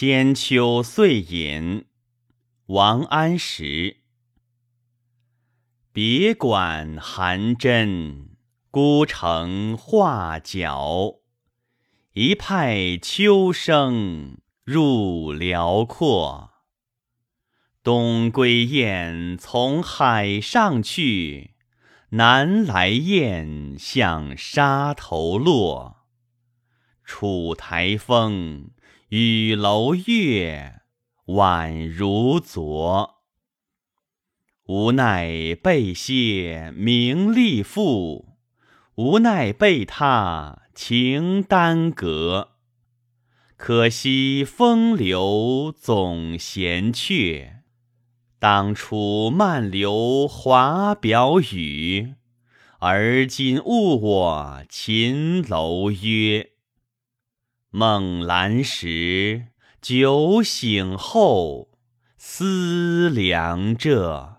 千秋岁隐，王安石。别馆寒针，孤城画角。一派秋声入辽阔。东归雁从海上去，南来雁向沙头落。楚台风。雨楼月，宛如昨。无奈被谢名利赋，无奈被他情耽搁。可惜风流总嫌却，当初漫流华表语，而今误我秦楼约。梦阑时，酒醒后，思量着。